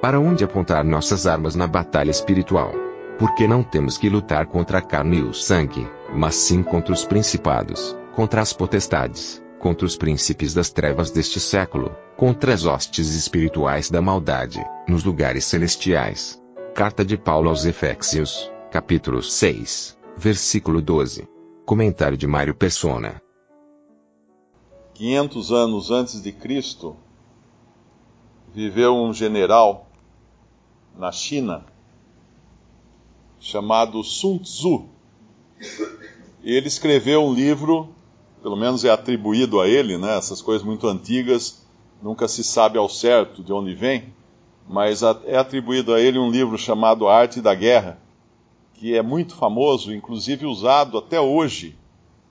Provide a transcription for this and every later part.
Para onde apontar nossas armas na batalha espiritual? Porque não temos que lutar contra a carne e o sangue, mas sim contra os principados, contra as potestades, contra os príncipes das trevas deste século, contra as hostes espirituais da maldade, nos lugares celestiais. Carta de Paulo aos Efésios, capítulo 6, versículo 12. Comentário de Mário Persona. 500 anos antes de Cristo, viveu um general na China chamado Sun Tzu. Ele escreveu um livro, pelo menos é atribuído a ele, né? Essas coisas muito antigas, nunca se sabe ao certo de onde vem, mas é atribuído a ele um livro chamado Arte da Guerra, que é muito famoso, inclusive usado até hoje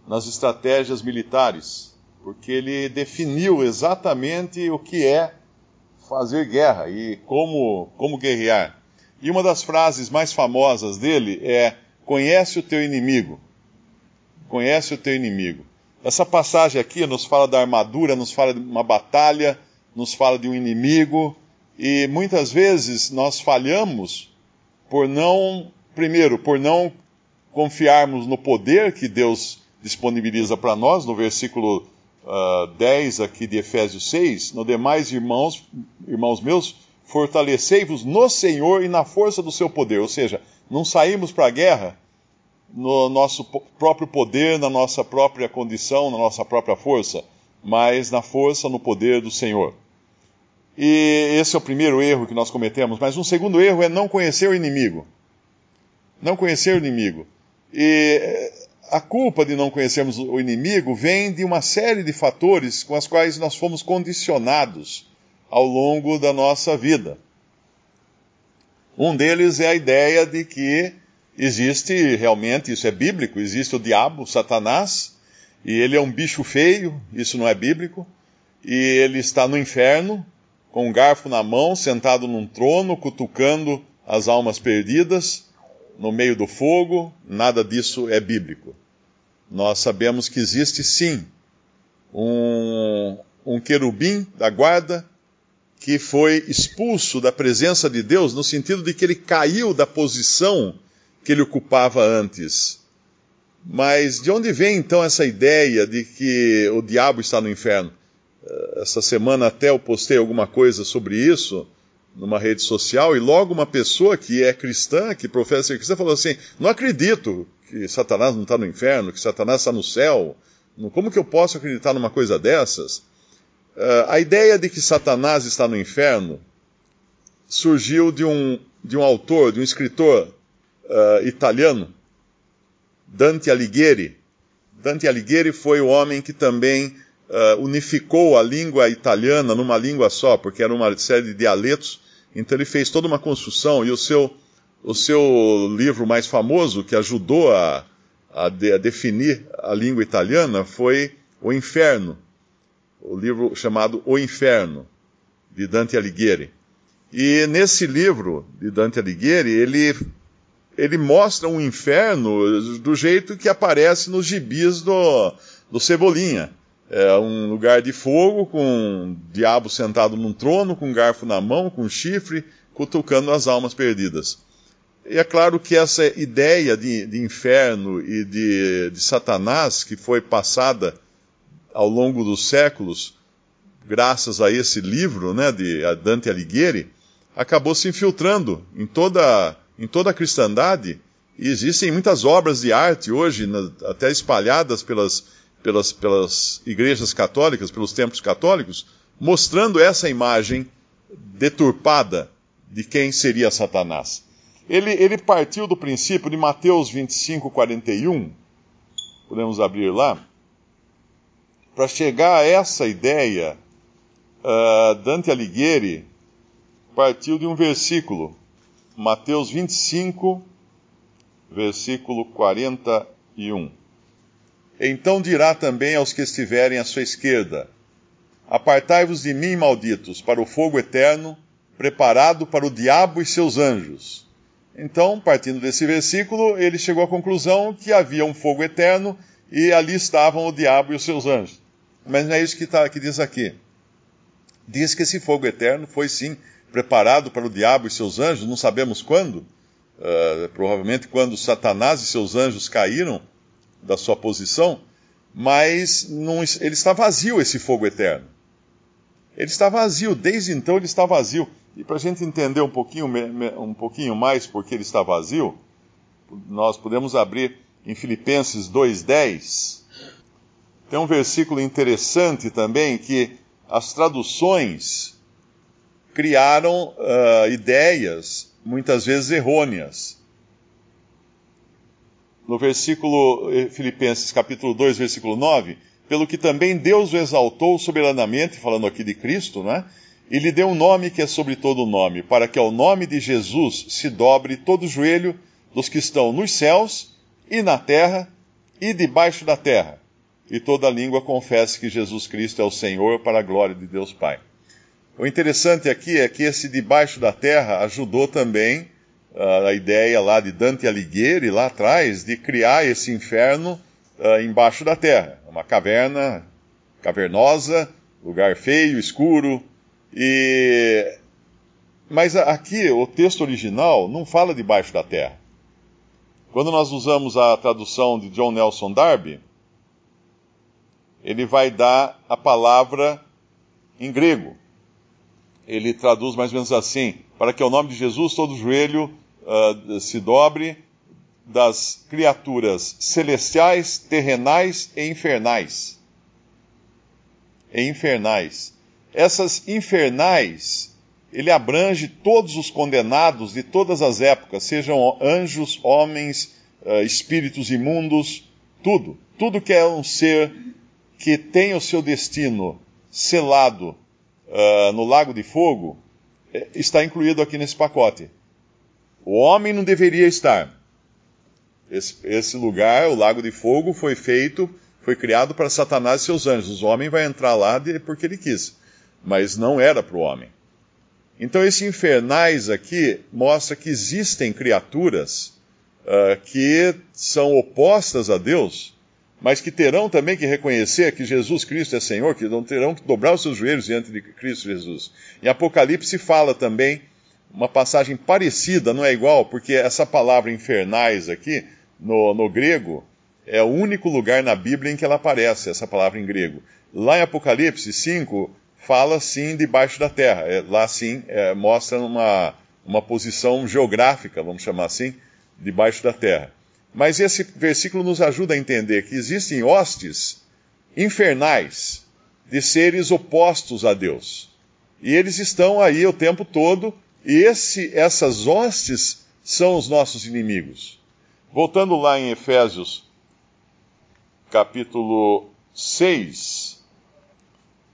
nas estratégias militares, porque ele definiu exatamente o que é fazer guerra e como, como guerrear. E uma das frases mais famosas dele é: Conhece o teu inimigo. Conhece o teu inimigo. Essa passagem aqui nos fala da armadura, nos fala de uma batalha, nos fala de um inimigo, e muitas vezes nós falhamos por não, primeiro, por não confiarmos no poder que Deus disponibiliza para nós, no versículo uh, ah, 10 aqui de Efésios 6, no demais irmãos, irmãos meus, fortalecei-vos no Senhor e na força do seu poder. Ou seja, não saímos para a guerra no nosso próprio poder, na nossa própria condição, na nossa própria força, mas na força, no poder do Senhor. E esse é o primeiro erro que nós cometemos. Mas um segundo erro é não conhecer o inimigo. Não conhecer o inimigo. E a culpa de não conhecermos o inimigo vem de uma série de fatores com as quais nós fomos condicionados ao longo da nossa vida. Um deles é a ideia de que existe realmente, isso é bíblico, existe o diabo, Satanás, e ele é um bicho feio, isso não é bíblico, e ele está no inferno, com um garfo na mão, sentado num trono, cutucando as almas perdidas, no meio do fogo, nada disso é bíblico. Nós sabemos que existe sim um, um querubim da guarda que foi expulso da presença de Deus, no sentido de que ele caiu da posição que ele ocupava antes. Mas de onde vem então essa ideia de que o diabo está no inferno? Eh, essa semana até eu postei alguma coisa sobre isso numa rede social e logo uma pessoa que é cristã, que professa ser cristã, falou assim: Não acredito que Satanás não está no inferno, que Satanás está no céu. Como que eu posso acreditar numa coisa dessas? Uh, a ideia de que Satanás está no inferno surgiu de um, de um autor, de um escritor uh, italiano, Dante Alighieri. Dante Alighieri foi o homem que também uh, unificou a língua italiana numa língua só, porque era uma série de dialetos. Então ele fez toda uma construção e o seu, o seu livro mais famoso, que ajudou a, a, de, a definir a língua italiana, foi O Inferno o livro chamado O Inferno, de Dante Alighieri. E nesse livro de Dante Alighieri, ele, ele mostra um inferno do jeito que aparece nos gibis do, do Cebolinha. É um lugar de fogo, com um diabo sentado num trono, com um garfo na mão, com um chifre, cutucando as almas perdidas. E é claro que essa ideia de, de inferno e de, de Satanás, que foi passada ao longo dos séculos, graças a esse livro né, de Dante Alighieri, acabou se infiltrando em toda, em toda a cristandade. E existem muitas obras de arte hoje, até espalhadas pelas, pelas, pelas igrejas católicas, pelos templos católicos, mostrando essa imagem deturpada de quem seria Satanás. Ele, ele partiu do princípio de Mateus 25, 41, podemos abrir lá, para chegar a essa ideia, uh, Dante Alighieri partiu de um versículo, Mateus 25, versículo 41. Então dirá também aos que estiverem à sua esquerda: Apartai-vos de mim, malditos, para o fogo eterno, preparado para o diabo e seus anjos. Então, partindo desse versículo, ele chegou à conclusão que havia um fogo eterno e ali estavam o diabo e os seus anjos. Mas não é isso que, tá, que diz aqui. Diz que esse fogo eterno foi sim preparado para o diabo e seus anjos, não sabemos quando, uh, provavelmente quando Satanás e seus anjos caíram da sua posição, mas não, ele está vazio esse fogo eterno. Ele está vazio, desde então ele está vazio. E para a gente entender um pouquinho, um pouquinho mais por que ele está vazio, nós podemos abrir em Filipenses 2,10. Tem um versículo interessante também que as traduções criaram uh, ideias, muitas vezes errôneas. No versículo eh, Filipenses capítulo 2, versículo 9, pelo que também Deus o exaltou soberanamente, falando aqui de Cristo, né? E lhe deu um nome que é sobre todo o nome, para que ao nome de Jesus se dobre todo o joelho dos que estão nos céus e na terra e debaixo da terra, e toda língua confesse que Jesus Cristo é o Senhor para a glória de Deus Pai. O interessante aqui é que esse debaixo da terra ajudou também a ideia lá de Dante Alighieri, lá atrás, de criar esse inferno uh, embaixo da terra. Uma caverna cavernosa, lugar feio, escuro. E... Mas aqui, o texto original não fala debaixo da terra. Quando nós usamos a tradução de John Nelson Darby, ele vai dar a palavra em grego. Ele traduz mais ou menos assim: para que o nome de Jesus todo joelho uh, se dobre das criaturas celestiais, terrenais e infernais. E infernais. Essas infernais, ele abrange todos os condenados de todas as épocas, sejam anjos, homens, uh, espíritos imundos, tudo. Tudo que é um ser que tem o seu destino selado uh, no lago de fogo, eh, está incluído aqui nesse pacote. O homem não deveria estar, esse, esse lugar, o Lago de Fogo, foi feito, foi criado para Satanás e seus anjos. O homem vai entrar lá porque ele quis, mas não era para o homem. Então, esse infernais aqui mostra que existem criaturas uh, que são opostas a Deus, mas que terão também que reconhecer que Jesus Cristo é Senhor, que não terão que dobrar os seus joelhos diante de Cristo Jesus. Em Apocalipse fala também uma passagem parecida, não é igual, porque essa palavra infernais aqui no, no grego, é o único lugar na Bíblia em que ela aparece, essa palavra em grego. Lá em Apocalipse 5, fala sim debaixo da terra. É, lá sim é, mostra uma, uma posição geográfica, vamos chamar assim, debaixo da terra. Mas esse versículo nos ajuda a entender que existem hostes infernais de seres opostos a Deus. E eles estão aí o tempo todo, e esse, essas hostes são os nossos inimigos. Voltando lá em Efésios, capítulo 6,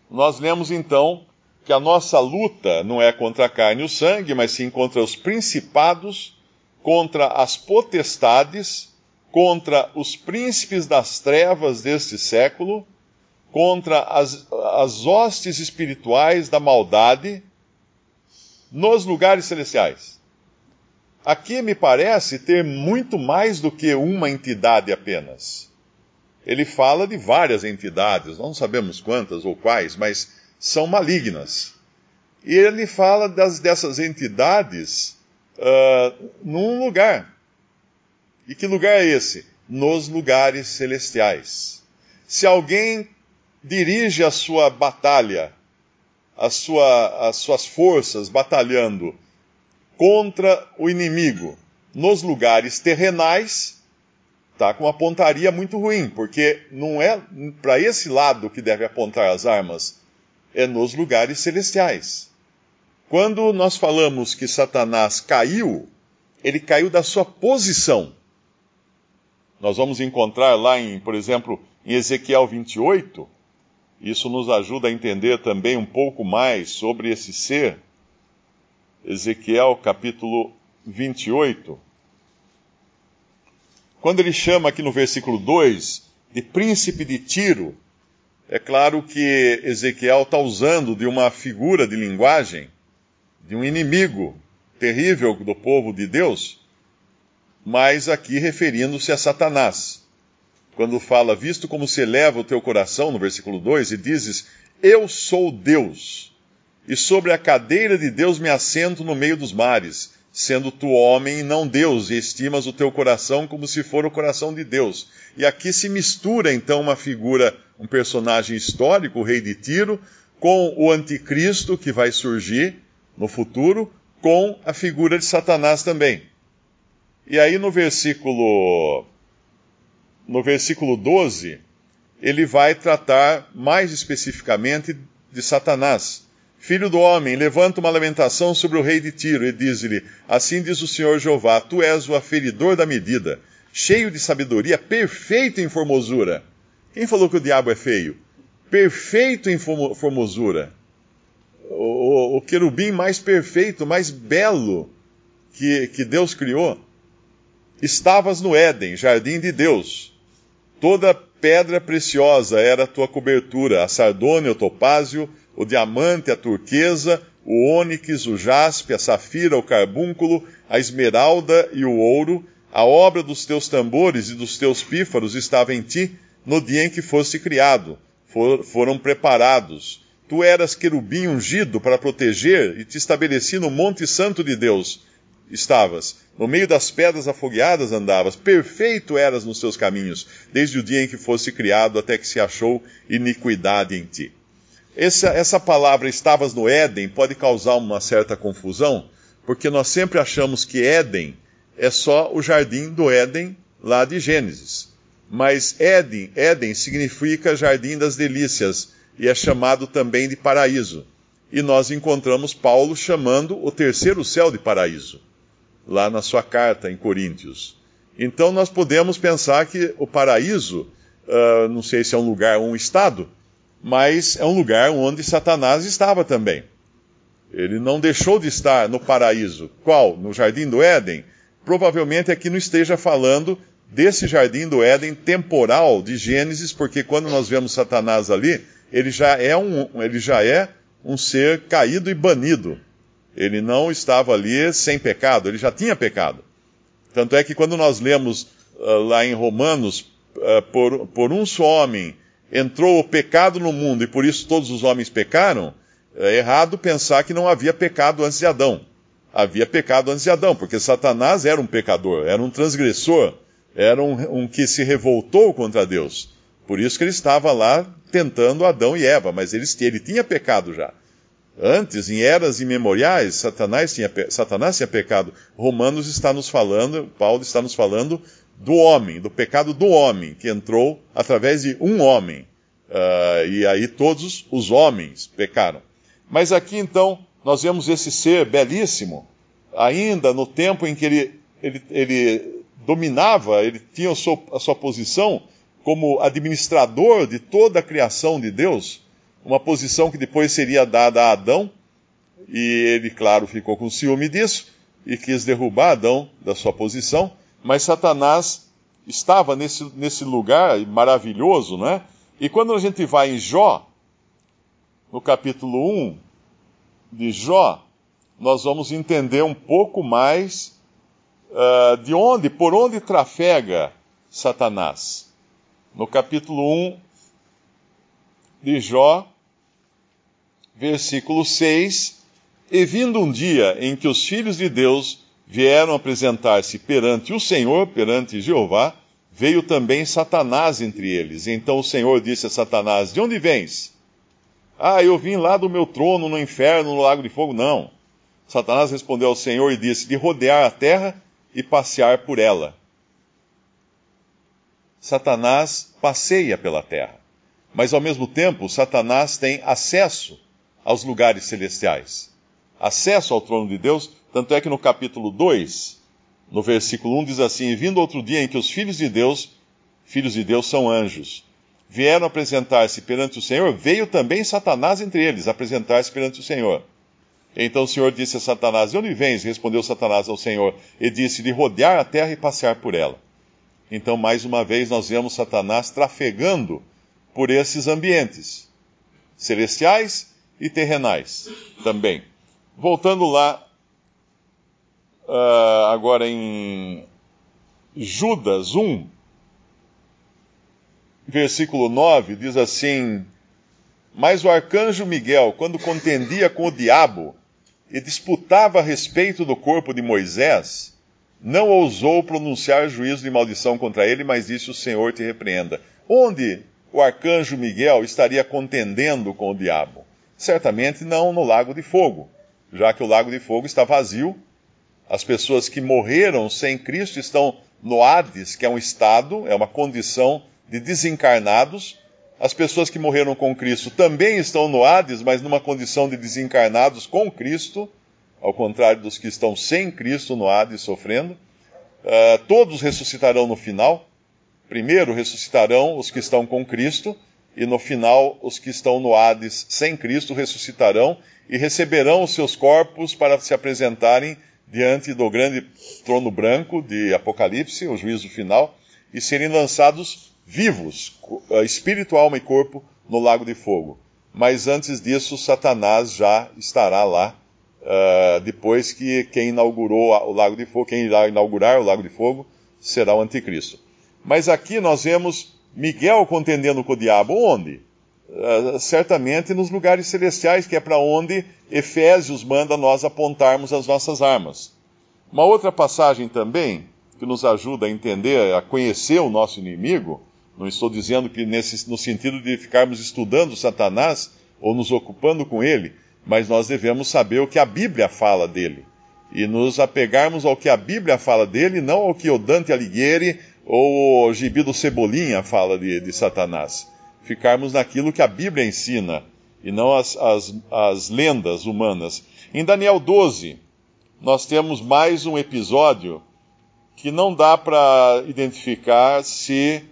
nós lemos então que a nossa luta não é contra a carne e o sangue, mas sim contra os principados, contra as potestades, contra os príncipes das trevas deste século, contra as, as hostes espirituais da maldade nos lugares celestiais. Aqui me parece ter muito mais do que uma entidade apenas. Ele fala de várias entidades, não sabemos quantas ou quais, mas são malignas. E ele fala das, dessas entidades uh, num lugar. E que lugar é esse? Nos lugares celestiais. Se alguém dirige a sua batalha, a sua, as suas forças batalhando contra o inimigo nos lugares terrenais, está com uma pontaria muito ruim, porque não é para esse lado que deve apontar as armas, é nos lugares celestiais. Quando nós falamos que Satanás caiu, ele caiu da sua posição. Nós vamos encontrar lá em, por exemplo, em Ezequiel 28, Isso nos ajuda a entender também um pouco mais sobre esse ser. Ezequiel capítulo 28. Quando ele chama aqui no versículo 2 de príncipe de Tiro, é claro que Ezequiel está usando de uma figura de linguagem de um inimigo terrível do povo de Deus, mas aqui referindo-se a Satanás. Quando fala, visto como se eleva o teu coração, no versículo 2, e dizes, Eu sou Deus, e sobre a cadeira de Deus me assento no meio dos mares, sendo tu homem e não Deus, e estimas o teu coração como se for o coração de Deus. E aqui se mistura então uma figura, um personagem histórico, o rei de Tiro, com o anticristo que vai surgir no futuro, com a figura de Satanás também. E aí no versículo no versículo 12, ele vai tratar mais especificamente de Satanás. Filho do homem, levanta uma lamentação sobre o rei de Tiro e diz-lhe: Assim diz o Senhor Jeová: Tu és o aferidor da medida, cheio de sabedoria, perfeito em formosura. Quem falou que o diabo é feio? Perfeito em formosura. O, o, o querubim mais perfeito, mais belo que, que Deus criou. Estavas no Éden, jardim de Deus. Toda pedra preciosa era a tua cobertura, a sardônia, o topázio, o diamante, a turquesa, o ônix, o jaspe, a safira, o carbúnculo, a esmeralda e o ouro, a obra dos teus tambores e dos teus pífaros estava em ti no dia em que foste criado, For, foram preparados. Tu eras querubim ungido para proteger e te estabeleci no monte santo de Deus. Estavas. No meio das pedras afogueadas andavas. Perfeito eras nos teus caminhos, desde o dia em que foste criado até que se achou iniquidade em ti. Essa, essa palavra estavas no Éden pode causar uma certa confusão, porque nós sempre achamos que Éden é só o jardim do Éden lá de Gênesis. Mas Éden, Éden significa jardim das delícias e é chamado também de paraíso. E nós encontramos Paulo chamando o terceiro céu de paraíso, lá na sua carta em Coríntios. Então nós podemos pensar que o paraíso, uh, não sei se é um lugar ou um estado, mas é um lugar onde Satanás estava também. Ele não deixou de estar no paraíso. Qual? No jardim do Éden? Provavelmente aqui não esteja falando desse jardim do Éden temporal de Gênesis, porque quando nós vemos Satanás ali, ele já é um, ele já é um ser caído e banido. Ele não estava ali sem pecado, ele já tinha pecado. Tanto é que quando nós lemos uh, lá em Romanos, uh, por, por um só homem entrou o pecado no mundo e por isso todos os homens pecaram, é errado pensar que não havia pecado antes de Adão. Havia pecado antes de Adão, porque Satanás era um pecador, era um transgressor, era um, um que se revoltou contra Deus. Por isso que ele estava lá tentando Adão e Eva, mas ele, ele tinha pecado já. Antes, em eras imemoriais, Satanás tinha, Satanás tinha pecado. Romanos está nos falando, Paulo está nos falando do homem, do pecado do homem, que entrou através de um homem. Uh, e aí todos os homens pecaram. Mas aqui então, nós vemos esse ser belíssimo, ainda no tempo em que ele, ele, ele dominava, ele tinha a sua, a sua posição como administrador de toda a criação de Deus, uma posição que depois seria dada a Adão, e ele, claro, ficou com ciúme disso e quis derrubar Adão da sua posição. Mas Satanás estava nesse, nesse lugar maravilhoso, né? E quando a gente vai em Jó, no capítulo 1 de Jó, nós vamos entender um pouco mais uh, de onde, por onde trafega Satanás. No capítulo 1 de Jó, versículo 6, e vindo um dia em que os filhos de Deus vieram apresentar-se perante o Senhor, perante Jeová, veio também Satanás entre eles. Então o Senhor disse a Satanás: De onde vens? Ah, eu vim lá do meu trono no inferno, no lago de fogo. Não. Satanás respondeu ao Senhor e disse: De rodear a terra e passear por ela. Satanás passeia pela terra, mas ao mesmo tempo, Satanás tem acesso aos lugares celestiais, acesso ao trono de Deus tanto é que no capítulo 2, no versículo 1 diz assim: Vindo outro dia em que os filhos de Deus, filhos de Deus são anjos, vieram apresentar-se perante o Senhor, veio também Satanás entre eles, apresentar-se perante o Senhor. Então o Senhor disse a Satanás: De onde vens? Respondeu Satanás ao Senhor, e disse: De rodear a terra e passear por ela. Então, mais uma vez, nós vemos Satanás trafegando por esses ambientes, celestiais e terrenais também. Voltando lá, uh, agora em Judas 1, versículo 9, diz assim: Mas o arcanjo Miguel, quando contendia com o diabo e disputava a respeito do corpo de Moisés, não ousou pronunciar juízo de maldição contra ele, mas disse: O Senhor te repreenda. Onde o arcanjo Miguel estaria contendendo com o diabo? Certamente não no lago de fogo, já que o lago de fogo está vazio. As pessoas que morreram sem Cristo estão no Hades, que é um estado, é uma condição de desencarnados. As pessoas que morreram com Cristo também estão no Hades, mas numa condição de desencarnados com Cristo, ao contrário dos que estão sem Cristo no Hades sofrendo. Uh, todos ressuscitarão no final. Primeiro ressuscitarão os que estão com Cristo, e no final os que estão no Hades sem Cristo ressuscitarão e receberão os seus corpos para se apresentarem diante do grande trono branco de Apocalipse, o juízo final, e serem lançados vivos, eh, espírito, alma e corpo, no lago de fogo. Mas antes disso, Satanás já estará lá, uh, depois que quem inaugurou o lago de fogo, quem irá inaugurar o lago de fogo, será o anticristo. Mas aqui nós vemos Miguel contendendo com o diabo, onde? Uh, certamente nos lugares celestiais, que é para onde Efésios manda nós apontarmos as nossas armas. Uma outra passagem também, que nos ajuda a entender, a conhecer o nosso inimigo, não estou dizendo que nesse, no sentido de ficarmos estudando Satanás ou nos ocupando com ele, mas nós devemos saber o que a Bíblia fala dele. E nos apegarmos ao que a Bíblia fala dele, não ao que o Dante Alighieri ou o Gibi do Cebolinha fala de, de Satanás. Ficarmos naquilo que a Bíblia ensina e não as, as, as lendas humanas. Em Daniel 12, nós temos mais um episódio que não dá para identificar se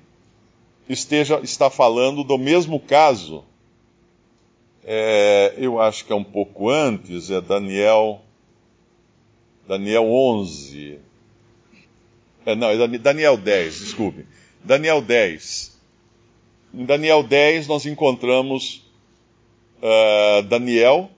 esteja, está falando do mesmo caso. É, eu acho que é um pouco antes, é Daniel, Daniel 11. É, não, é Daniel 10, desculpe. Daniel 10. Em Daniel 10 nós encontramos uh, Daniel.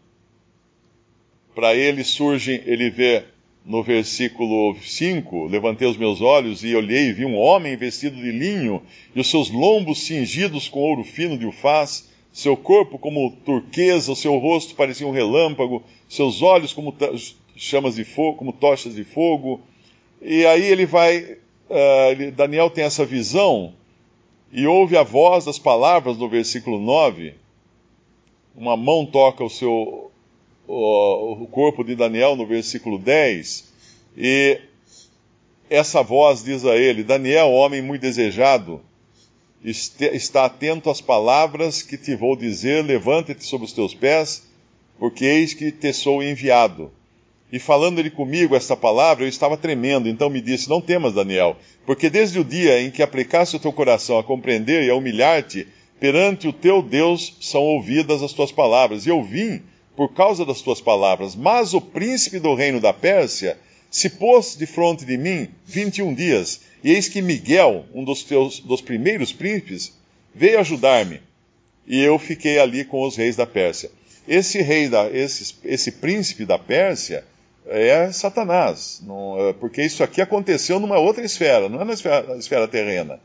Para ele surge, ele vê no versículo 5: Levantei os meus olhos e olhei e vi um homem vestido de linho e os seus lombos cingidos com ouro fino de ufaz, seu corpo como turquesa, o seu rosto parecia um relâmpago, seus olhos como chamas de fogo, como tochas de fogo. E aí ele vai, uh, Daniel tem essa visão e ouve a voz das palavras no versículo 9 uma mão toca o seu o, o corpo de Daniel no versículo 10, e essa voz diz a ele: Daniel, homem muito desejado, está atento às palavras que te vou dizer, levanta-te sobre os teus pés, porque eis que te sou enviado. E falando ele comigo esta palavra, eu estava tremendo, então me disse: Não temas, Daniel, porque desde o dia em que aplicaste o teu coração a compreender e a humilhar-te, perante o teu Deus são ouvidas as tuas palavras. E eu vim por causa das tuas palavras. Mas o príncipe do reino da Pérsia se pôs de frente de mim vinte e um dias. E eis que Miguel, um dos, teus, dos primeiros príncipes, veio ajudar-me. E eu fiquei ali com os reis da Pérsia. Esse rei, da, esse, esse príncipe da Pérsia, é Satanás, não, é, porque isso aqui aconteceu numa outra esfera, não é na esfera, na esfera terrena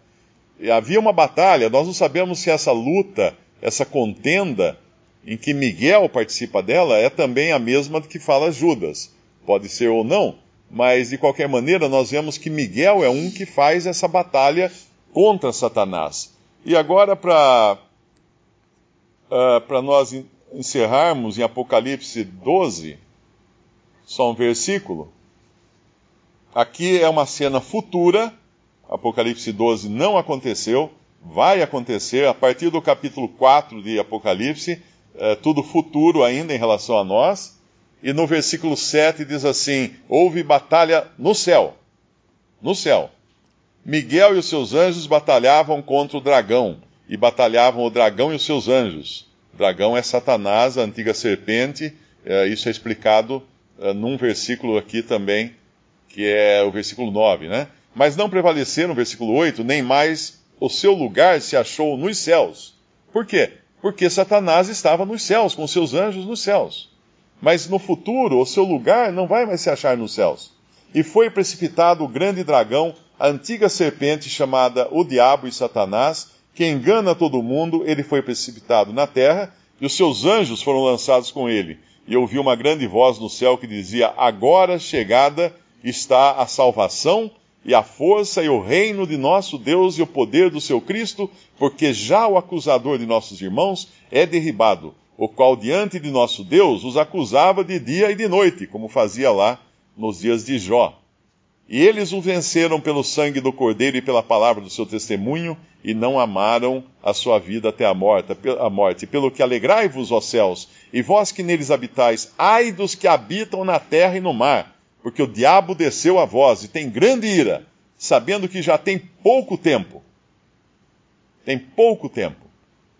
havia uma batalha, nós não sabemos se essa luta, essa contenda em que Miguel participa dela é também a mesma que fala Judas. Pode ser ou não, mas de qualquer maneira nós vemos que Miguel é um que faz essa batalha contra Satanás. E agora, para uh, nós encerrarmos em Apocalipse 12, só um versículo. Aqui é uma cena futura Apocalipse 12 não aconteceu, vai acontecer a partir do capítulo 4 de Apocalipse, é, tudo futuro ainda em relação a nós. E no versículo 7 diz assim: Houve batalha no céu. No céu. Miguel e os seus anjos batalhavam contra o dragão, e batalhavam o dragão e os seus anjos. O dragão é Satanás, a antiga serpente, é, isso é explicado num versículo aqui também, que é o versículo 9, né? Mas não prevaleceram, versículo 8, nem mais o seu lugar se achou nos céus. Por quê? Porque Satanás estava nos céus, com seus anjos nos céus. Mas no futuro, o seu lugar não vai mais se achar nos céus. E foi precipitado o grande dragão, a antiga serpente chamada o Diabo e Satanás, que engana todo mundo, ele foi precipitado na terra, e os seus anjos foram lançados com ele. E ouvi uma grande voz no céu que dizia: Agora chegada está a salvação e a força e o reino de nosso Deus e o poder do seu Cristo, porque já o acusador de nossos irmãos é derribado, o qual diante de nosso Deus os acusava de dia e de noite, como fazia lá nos dias de Jó. E eles o venceram pelo sangue do Cordeiro e pela palavra do seu testemunho, e não amaram a sua vida até a morte. A morte. Pelo que alegrai-vos, ó céus, e vós que neles habitais, ai dos que habitam na terra e no mar, porque o diabo desceu a vós e tem grande ira, sabendo que já tem pouco tempo. Tem pouco tempo.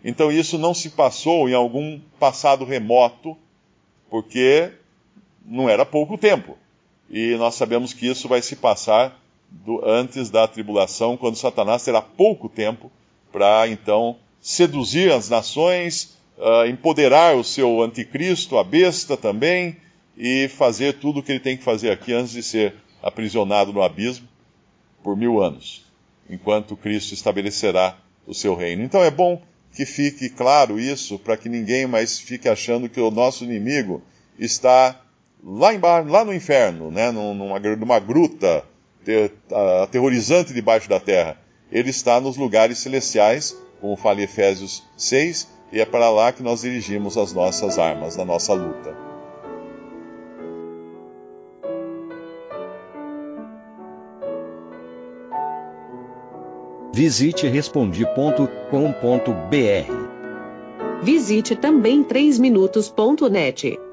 Então isso não se passou em algum passado remoto, porque não era pouco tempo e nós sabemos que isso vai se passar do, antes da tribulação, quando Satanás terá pouco tempo para então seduzir as nações, uh, empoderar o seu anticristo, a besta também, e fazer tudo o que ele tem que fazer aqui antes de ser aprisionado no abismo por mil anos, enquanto Cristo estabelecerá o seu reino. Então é bom que fique claro isso, para que ninguém mais fique achando que o nosso inimigo está lá embaixo, lá no inferno, né, numa, numa gruta aterrorizante debaixo da terra. Ele está nos lugares celestiais, como fala em Efésios 6, e é para lá que nós dirigimos as nossas armas na nossa luta. Visite respondi.com.br. Visite também 3minutos.net.